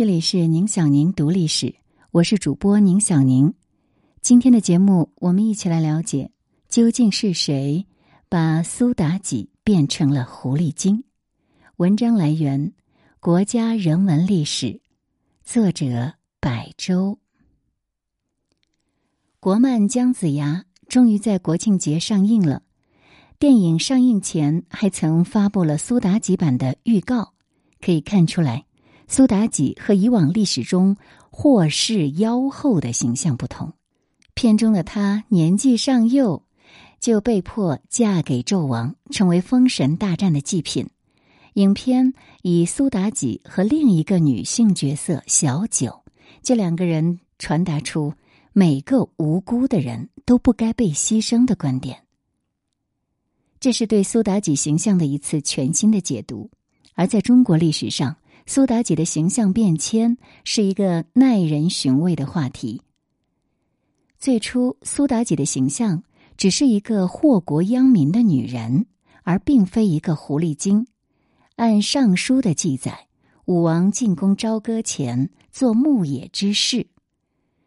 这里是宁小宁读历史，我是主播宁小宁。今天的节目，我们一起来了解究竟是谁把苏妲己变成了狐狸精。文章来源《国家人文历史》，作者百周。国漫《姜子牙》终于在国庆节上映了。电影上映前还曾发布了苏妲己版的预告，可以看出来。苏妲己和以往历史中霍氏妖后的形象不同，片中的她年纪尚幼，就被迫嫁给纣王，成为封神大战的祭品。影片以苏妲己和另一个女性角色小九，这两个人传达出每个无辜的人都不该被牺牲的观点。这是对苏妲己形象的一次全新的解读，而在中国历史上。苏妲己的形象变迁是一个耐人寻味的话题。最初，苏妲己的形象只是一个祸国殃民的女人，而并非一个狐狸精。按《尚书》的记载，武王进宫朝歌前做牧野之事，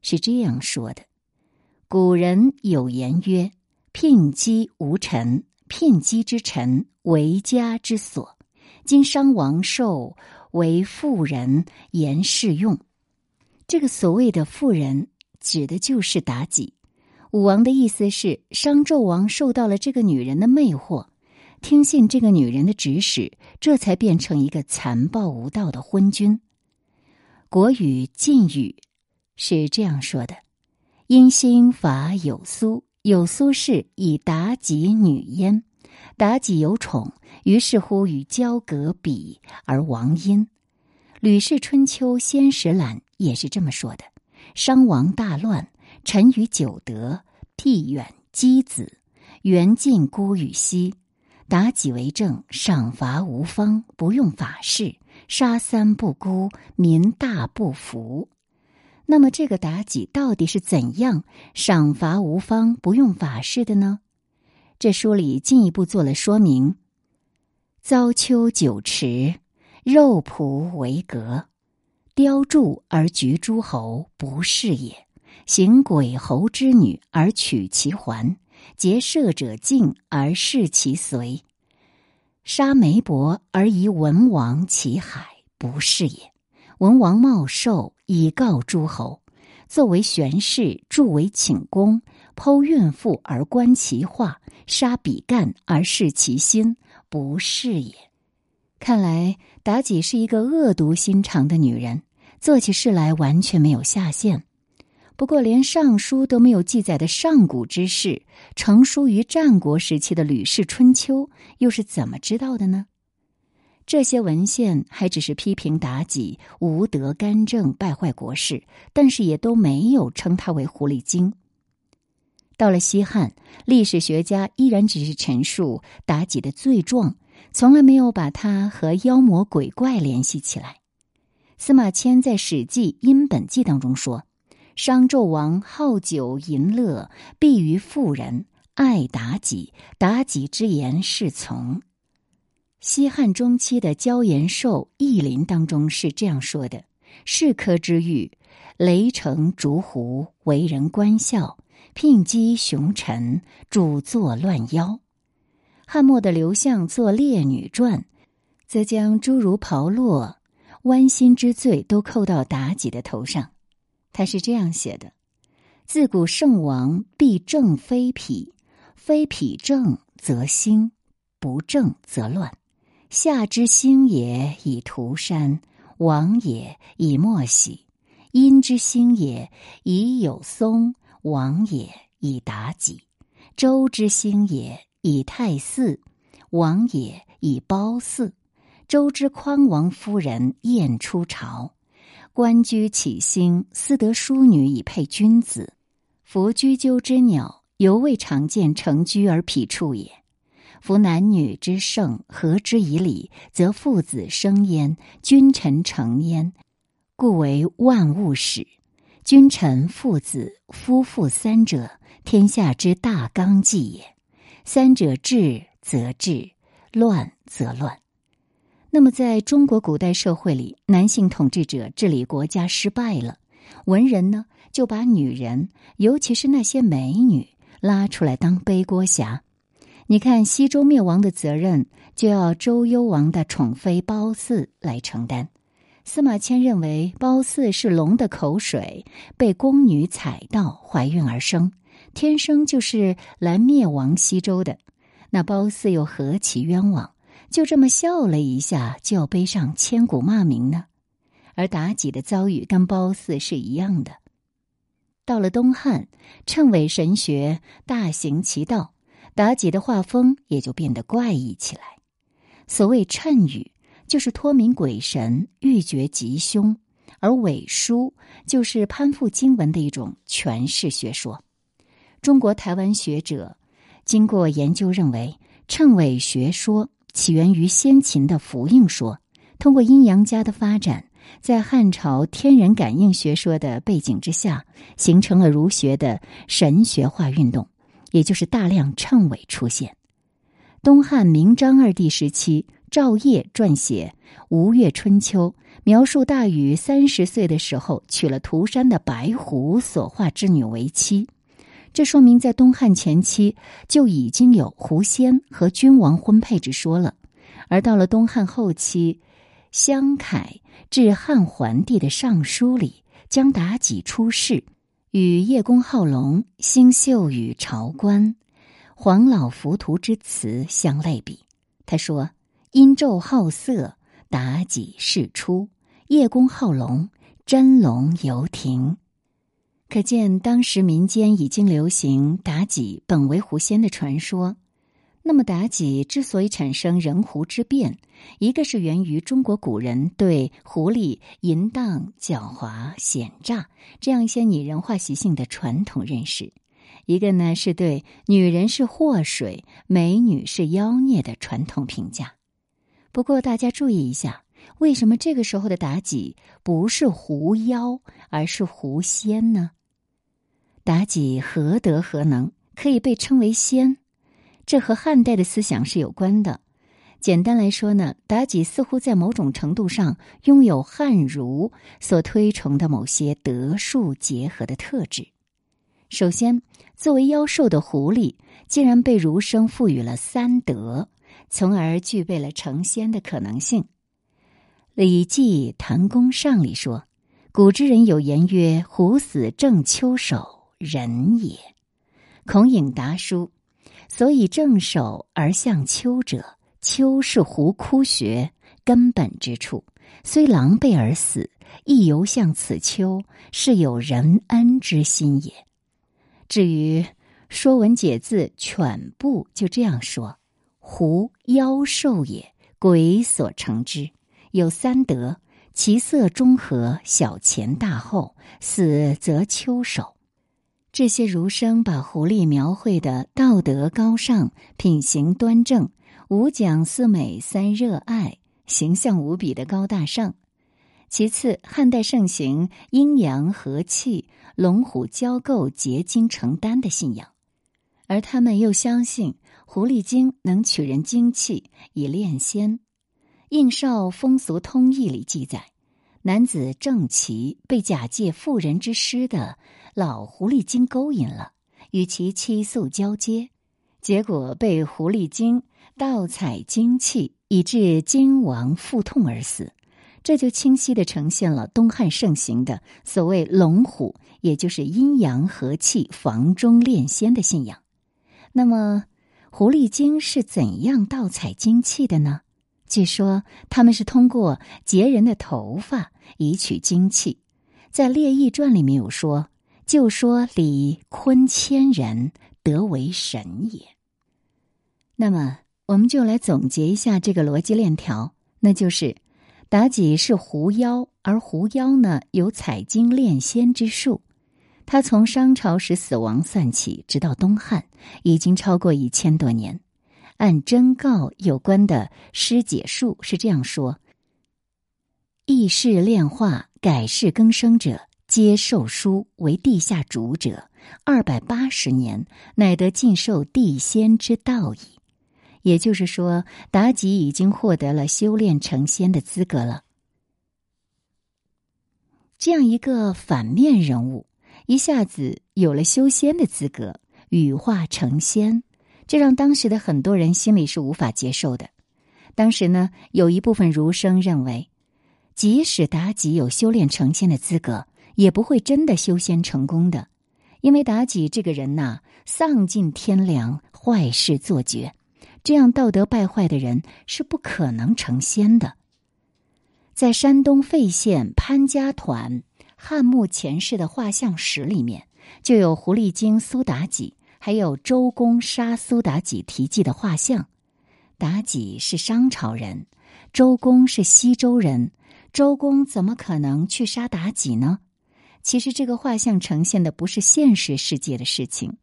是这样说的：“古人有言曰：‘聘姬无臣，聘姬之臣为家之所。’今商王受。”为妇人言适用，这个所谓的妇人指的就是妲己。武王的意思是，商纣王受到了这个女人的魅惑，听信这个女人的指使，这才变成一个残暴无道的昏君。国语晋语是这样说的：“因心法有苏，有苏氏以妲己女焉。妲己有宠。”于是乎，与交隔比而亡因。《吕氏春秋·先史览》也是这么说的：商王大乱，臣于九德，替远箕子，元晋孤与西。妲己为政，赏罚无方，不用法事，杀三不孤，民大不服。那么，这个妲己到底是怎样赏罚无方、不用法事的呢？这书里进一步做了说明。遭丘九池，肉脯为革，雕柱而局诸侯，不是也。行鬼侯之女而取其环，结射者进而视其随，杀媒伯而以文王其海，不是也。文王茂寿以告诸侯，作为玄士，助为寝宫，剖孕妇而观其化，杀比干而视其心。不是也，看来妲己是一个恶毒心肠的女人，做起事来完全没有下限。不过，连《尚书》都没有记载的上古之事，成书于战国时期的《吕氏春秋》又是怎么知道的呢？这些文献还只是批评妲己无德干政、败坏国事，但是也都没有称她为狐狸精。到了西汉，历史学家依然只是陈述妲己的罪状，从来没有把她和妖魔鬼怪联系起来。司马迁在《史记·殷本纪》当中说：“商纣王好酒淫乐，必于妇人，爱妲己。妲己之言是从。”西汉中期的焦延寿《义林》当中是这样说的：“是科之欲，雷城逐狐，为人观笑。”聘姬雄臣，主作乱妖。汉末的刘向作《烈女传》，则将诸如炮烙、剜心之罪都扣到妲己的头上。他是这样写的：“自古圣王必正非痞，非痞正则兴，不正则乱。夏之兴也以涂山，王也以莫喜；殷之兴也以有松。”王也以妲己，周之兴也以太姒，王也以褒姒。周之匡王夫人燕出朝，官居起兴，思得淑女以配君子。夫居鸠之鸟，犹未常见成居而匹处也。夫男女之盛，合之以礼，则父子生焉，君臣成焉，故为万物始。君臣、父子、夫妇三者，天下之大纲纪也。三者治则治，乱则乱。那么，在中国古代社会里，男性统治者治理国家失败了，文人呢就把女人，尤其是那些美女拉出来当背锅侠。你看，西周灭亡的责任就要周幽王的宠妃褒姒来承担。司马迁认为，褒姒是龙的口水被宫女踩到怀孕而生，天生就是来灭亡西周的。那褒姒又何其冤枉！就这么笑了一下，就要背上千古骂名呢？而妲己的遭遇跟褒姒是一样的。到了东汉，谶纬神学大行其道，妲己的画风也就变得怪异起来。所谓谶语，就是托名鬼神，欲绝吉凶；而纬书就是攀附经文的一种诠释学说。中国台湾学者经过研究认为，谶纬学说。起源于先秦的符应说，通过阴阳家的发展，在汉朝天人感应学说的背景之下，形成了儒学的神学化运动，也就是大量谶纬出现。东汉明章二帝时期，赵晔撰写《吴越春秋》，描述大禹三十岁的时候娶了涂山的白狐所化之女为妻。这说明，在东汉前期就已经有狐仙和君王婚配之说了。而到了东汉后期，襄凯致汉桓帝的上书里，将妲己出世与叶公好龙、星宿与朝官、黄老浮屠之词相类比。他说：“殷纣好色，妲己世出；叶公好龙，真龙游庭。”可见当时民间已经流行妲己本为狐仙的传说。那么，妲己之所以产生人狐之变，一个是源于中国古人对狐狸淫荡、狡猾、险诈这样一些拟人化习性的传统认识；一个呢是对女人是祸水、美女是妖孽的传统评价。不过，大家注意一下，为什么这个时候的妲己不是狐妖，而是狐仙呢？妲己何德何能，可以被称为仙？这和汉代的思想是有关的。简单来说呢，妲己似乎在某种程度上拥有汉儒所推崇的某些德术结合的特质。首先，作为妖兽的狐狸，竟然被儒生赋予了三德，从而具备了成仙的可能性。《礼记·谈公上》里说：“古之人有言曰：‘狐死正秋首。’”人也，孔颖达书，所以正首而向丘者，丘是狐窟穴根本之处，虽狼狈而死，亦犹向此丘，是有仁恩之心也。至于《说文解字》犬部就这样说：狐妖兽也，鬼所成之，有三德，其色中和，小前大后，死则秋首。这些儒生把狐狸描绘的道德高尚、品行端正、五讲四美三热爱，形象无比的高大上。其次，汉代盛行阴阳和气、龙虎交媾、结晶成丹的信仰，而他们又相信狐狸精能取人精气以炼仙。《应少风俗通义》里记载。男子郑琦被假借妇人之师的老狐狸精勾引了，与其妻宿交接，结果被狐狸精盗采精气，以致精亡腹痛而死。这就清晰的呈现了东汉盛行的所谓龙虎，也就是阴阳和气、房中炼仙的信仰。那么，狐狸精是怎样盗采精气的呢？据说他们是通过截人的头发以取精气，在《列异传》里面有说，就说李坤千人得为神也。那么，我们就来总结一下这个逻辑链条，那就是妲己是狐妖，而狐妖呢有采精炼仙之术。他从商朝时死亡算起，直到东汉，已经超过一千多年。按真告有关的诗解述是这样说：异世炼化、改世更生者，皆受书为地下主者，二百八十年，乃得尽受地仙之道矣。也就是说，妲己已经获得了修炼成仙的资格了。这样一个反面人物，一下子有了修仙的资格，羽化成仙，这让当时的很多人心里是无法接受的。当时呢，有一部分儒生认为，即使妲己有修炼成仙的资格，也不会真的修仙成功的，因为妲己这个人呐，丧尽天良，坏事做绝，这样道德败坏的人是不可能成仙的。在山东费县潘家团汉墓前世的画像石里面，就有狐狸精苏妲己，还有周公杀苏妲己题记的画像。妲己是商朝人，周公是西周人，周公怎么可能去杀妲己呢？其实这个画像呈现的不是现实世界的事情，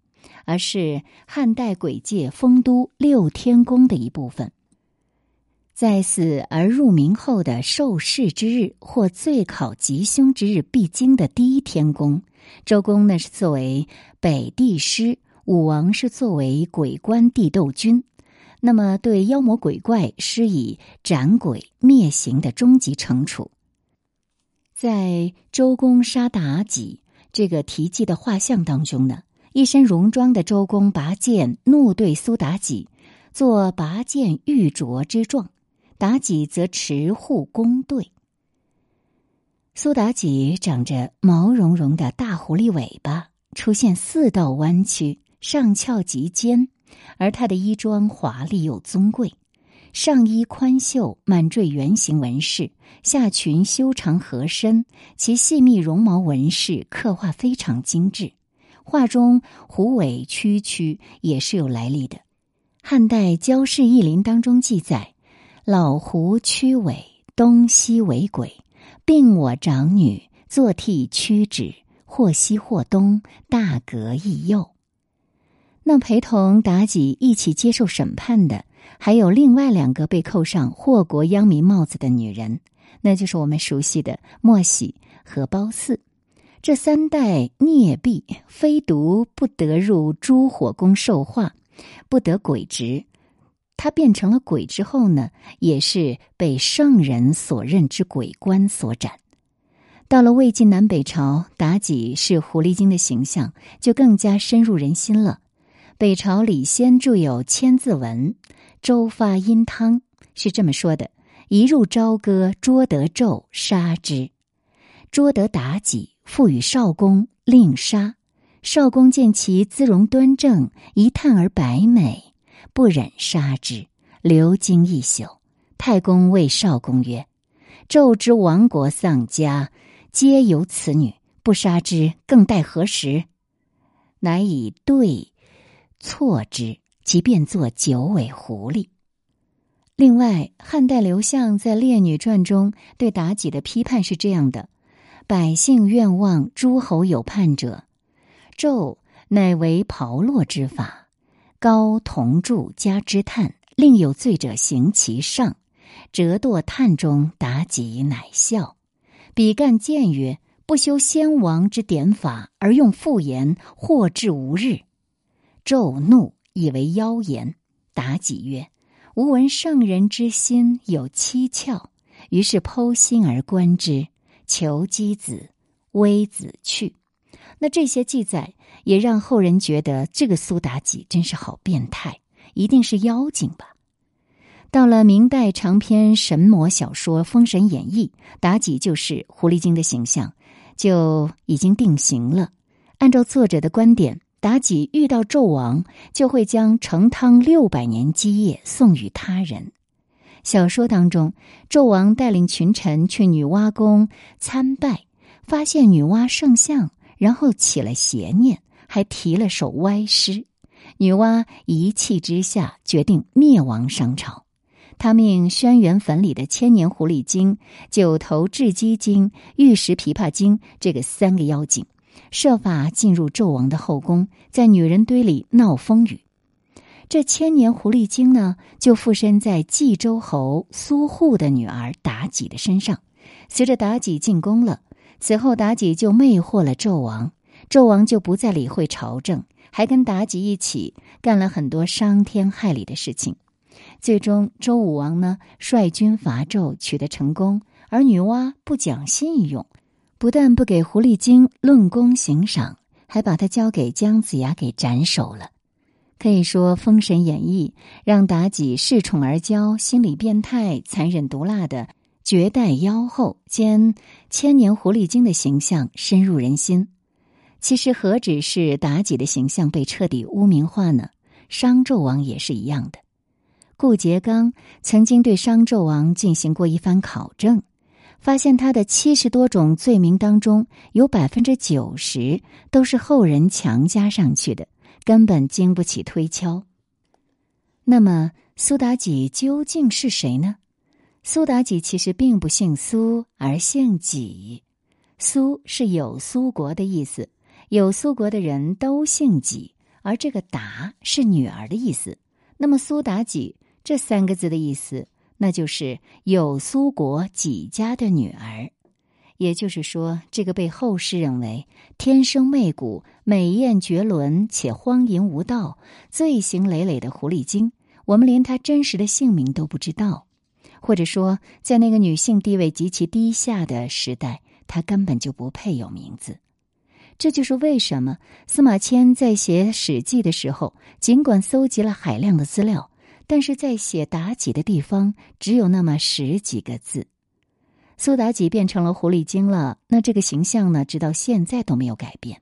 而是汉代鬼界丰都六天宫的一部分。在死而入冥后的受试之日或最考吉凶之日必经的第一天宫，周公呢是作为北帝师，武王是作为鬼官帝斗君，那么对妖魔鬼怪施以斩鬼灭形的终极惩处。在周公杀妲己这个题记的画像当中呢，一身戎装的周公拔剑怒对苏妲己，做拔剑玉镯之状。妲己则持护弓对。苏妲己长着毛茸茸的大狐狸尾巴，出现四道弯曲，上翘及肩，而她的衣装华丽又尊贵，上衣宽袖，满缀圆形纹饰，下裙修长合身，其细密绒毛纹饰刻画非常精致。画中狐尾曲曲也是有来历的，汉代《焦氏异林》当中记载。老胡驱尾，东西为鬼，并我长女，坐替驱止，或西或东，大格亦右。那陪同妲己一起接受审判的，还有另外两个被扣上祸国殃民帽子的女人，那就是我们熟悉的莫喜和褒姒。这三代孽婢，非独不得入诸火宫受化，不得鬼职。他变成了鬼之后呢，也是被圣人所认之鬼官所斩。到了魏晋南北朝，妲己是狐狸精的形象就更加深入人心了。北朝李先著有《千字文》，周发殷汤是这么说的：“一入朝歌，捉得纣，杀之；捉得妲己，赋予少公，令杀。少公见其姿容端正，一叹而白美。”不忍杀之，留经一宿。太公谓少公曰：“纣之亡国丧家，皆由此女。不杀之，更待何时？”乃以对错之，即便作九尾狐狸。另外，汉代刘向在《列女传》中对妲己的批判是这样的：“百姓愿望诸侯有叛者，纣乃为炮烙之法。”高铜柱加之炭，另有罪者行其上，折堕炭中。妲己乃笑。比干谏曰：“不修先王之典法，而用复言，或至无日。”纣怒，以为妖言。妲己曰：“吾闻圣人之心有七窍，于是剖心而观之，求箕子，微子去。”那这些记载也让后人觉得这个苏妲己真是好变态，一定是妖精吧？到了明代长篇神魔小说《封神演义》，妲己就是狐狸精的形象，就已经定型了。按照作者的观点，妲己遇到纣王，就会将成汤六百年基业送与他人。小说当中，纣王带领群臣去女娲宫参拜，发现女娲圣像。然后起了邪念，还提了首歪诗。女娲一气之下，决定灭亡商朝。她命轩辕坟里的千年狐狸精、九头雉鸡精、玉石琵琶精这个三个妖精，设法进入纣王的后宫，在女人堆里闹风雨。这千年狐狸精呢，就附身在冀州侯苏护的女儿妲己的身上。随着妲己进宫了。此后，妲己就魅惑了纣王，纣王就不再理会朝政，还跟妲己一起干了很多伤天害理的事情。最终周武王呢率军伐纣，取得成功，而女娲不讲信用，不但不给狐狸精论功行赏，还把她交给姜子牙给斩首了。可以说，《封神演义》让妲己恃宠而骄、心理变态、残忍毒辣的绝代妖后兼千年狐狸精的形象深入人心。其实，何止是妲己的形象被彻底污名化呢？商纣王也是一样的。顾颉刚曾经对商纣王进行过一番考证，发现他的七十多种罪名当中，有百分之九十都是后人强加上去的。根本经不起推敲。那么苏妲己究竟是谁呢？苏妲己其实并不姓苏，而姓己。苏是有苏国的意思，有苏国的人都姓己，而这个达是女儿的意思。那么苏妲己这三个字的意思，那就是有苏国己家的女儿。也就是说，这个被后世认为天生媚骨、美艳绝伦且荒淫无道、罪行累累的狐狸精，我们连她真实的姓名都不知道，或者说，在那个女性地位极其低下的时代，她根本就不配有名字。这就是为什么司马迁在写《史记》的时候，尽管搜集了海量的资料，但是在写妲己的地方只有那么十几个字。苏妲己变成了狐狸精了，那这个形象呢，直到现在都没有改变。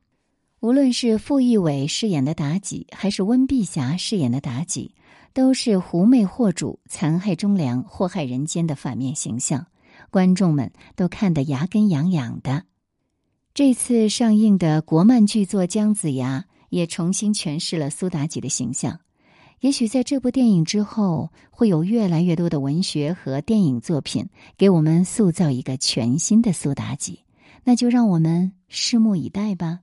无论是傅艺伟饰演的妲己，还是温碧霞饰演的妲己，都是狐媚惑主、残害忠良、祸害人间的反面形象，观众们都看得牙根痒痒的。这次上映的国漫巨作《姜子牙》也重新诠释了苏妲己的形象。也许在这部电影之后，会有越来越多的文学和电影作品给我们塑造一个全新的苏妲己，那就让我们拭目以待吧。